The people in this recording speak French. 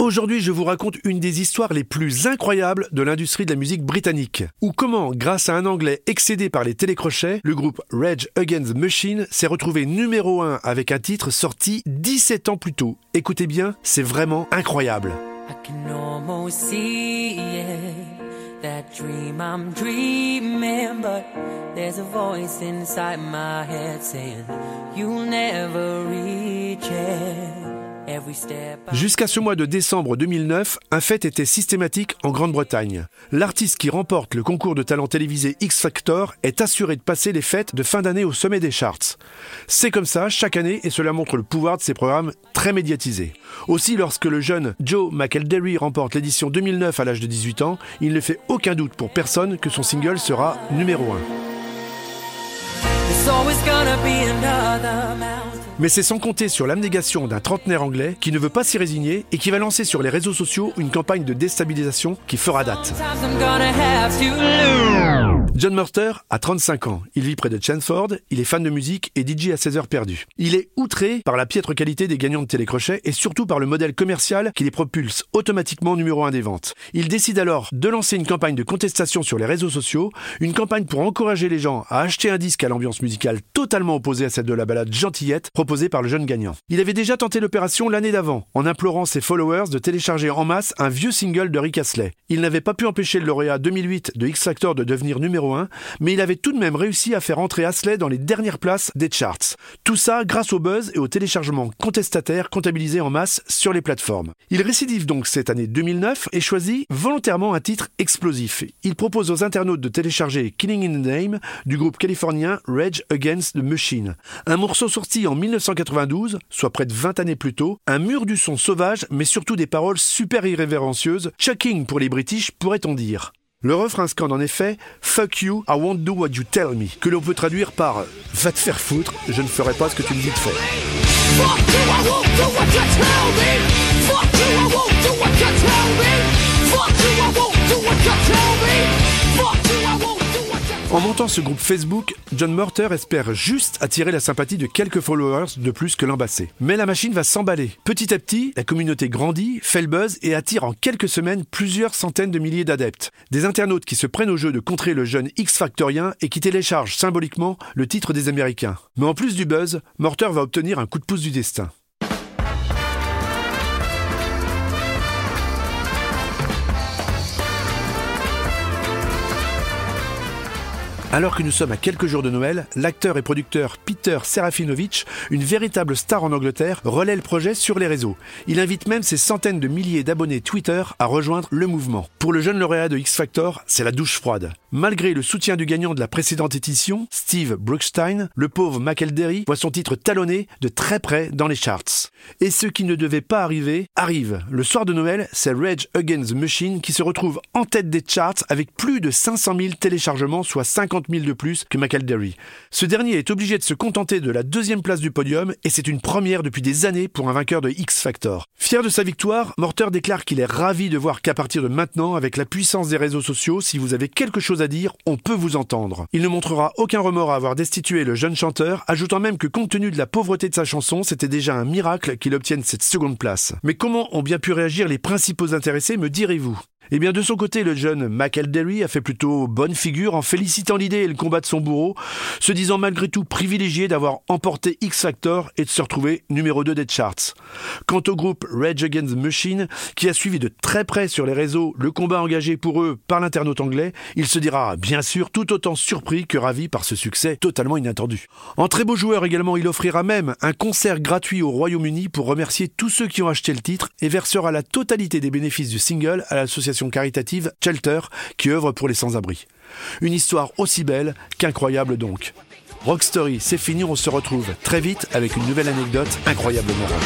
Aujourd'hui, je vous raconte une des histoires les plus incroyables de l'industrie de la musique britannique. Ou comment, grâce à un anglais excédé par les télécrochets, le groupe Rage Against the Machine s'est retrouvé numéro 1 avec un titre sorti 17 ans plus tôt. Écoutez bien, c'est vraiment incroyable. Jusqu'à ce mois de décembre 2009, un fait était systématique en Grande-Bretagne. L'artiste qui remporte le concours de talent télévisé X Factor est assuré de passer les fêtes de fin d'année au sommet des charts. C'est comme ça chaque année et cela montre le pouvoir de ces programmes très médiatisés. Aussi, lorsque le jeune Joe McElderry remporte l'édition 2009 à l'âge de 18 ans, il ne fait aucun doute pour personne que son single sera numéro 1. Mais c'est sans compter sur l'abnégation d'un trentenaire anglais qui ne veut pas s'y résigner et qui va lancer sur les réseaux sociaux une campagne de déstabilisation qui fera date. John Murter a 35 ans. Il vit près de Chelmsford, il est fan de musique et DJ à 16 heures perdues. Il est outré par la piètre qualité des gagnants de télécrochet et surtout par le modèle commercial qui les propulse automatiquement numéro 1 des ventes. Il décide alors de lancer une campagne de contestation sur les réseaux sociaux, une campagne pour encourager les gens à acheter un disque à l'ambiance musicale totalement opposée à celle de la balade Gentillette proposée par le jeune gagnant. Il avait déjà tenté l'opération l'année d'avant en implorant ses followers de télécharger en masse un vieux single de Rick Astley. Il n'avait pas pu empêcher le lauréat 2008 de X Factor de devenir numéro 1, mais il avait tout de même réussi à faire entrer Astley dans les dernières places des charts. Tout ça grâce au buzz et au téléchargement contestataire comptabilisé en masse sur les plateformes. Il récidive donc cette année 2009 et choisit volontairement un titre explosif. Il propose aux internautes de télécharger Killing in the Name du groupe californien Rage Against the Machine. Un morceau sorti en 1992, soit près de 20 années plus tôt, un mur du son sauvage mais surtout des paroles super irrévérencieuses, chucking pour les British pourrait-on dire. Le refrain scande en effet Fuck you, I won't do what you tell me, que l'on peut traduire par Va te faire foutre, je ne ferai pas ce que tu me dis de faire. En montant ce groupe Facebook, John Morter espère juste attirer la sympathie de quelques followers de plus que l'embassé. Mais la machine va s'emballer. Petit à petit, la communauté grandit, fait le buzz et attire en quelques semaines plusieurs centaines de milliers d'adeptes. Des internautes qui se prennent au jeu de contrer le jeune X-Factorien et qui téléchargent symboliquement le titre des Américains. Mais en plus du buzz, Morter va obtenir un coup de pouce du destin. Alors que nous sommes à quelques jours de Noël, l'acteur et producteur Peter Serafinovich, une véritable star en Angleterre, relaie le projet sur les réseaux. Il invite même ses centaines de milliers d'abonnés Twitter à rejoindre le mouvement. Pour le jeune lauréat de X Factor, c'est la douche froide. Malgré le soutien du gagnant de la précédente édition, Steve Brookstein, le pauvre McElderry voit son titre talonné de très près dans les charts. Et ce qui ne devait pas arriver, arrive. Le soir de Noël, c'est Rage Against Machine qui se retrouve en tête des charts avec plus de 500 000 téléchargements, soit 50 000 de plus que McElderry. Ce dernier est obligé de se contenter de la deuxième place du podium et c'est une première depuis des années pour un vainqueur de X Factor. Fier de sa victoire, Morter déclare qu'il est ravi de voir qu'à partir de maintenant, avec la puissance des réseaux sociaux, si vous avez quelque chose dire, on peut vous entendre. Il ne montrera aucun remords à avoir destitué le jeune chanteur, ajoutant même que compte tenu de la pauvreté de sa chanson, c'était déjà un miracle qu'il obtienne cette seconde place. Mais comment ont bien pu réagir les principaux intéressés, me direz-vous? Eh bien, de son côté, le jeune McElderry a fait plutôt bonne figure en félicitant l'idée et le combat de son bourreau, se disant malgré tout privilégié d'avoir emporté X Factor et de se retrouver numéro 2 des charts. Quant au groupe Rage Against Machine, qui a suivi de très près sur les réseaux le combat engagé pour eux par l'internaute anglais, il se dira bien sûr tout autant surpris que ravi par ce succès totalement inattendu. En très beau joueur également, il offrira même un concert gratuit au Royaume-Uni pour remercier tous ceux qui ont acheté le titre et versera la totalité des bénéfices du single à l'association caritative Shelter qui œuvre pour les sans-abri. Une histoire aussi belle qu'incroyable donc. Rock Story, c'est fini, on se retrouve très vite avec une nouvelle anecdote incroyablement rock.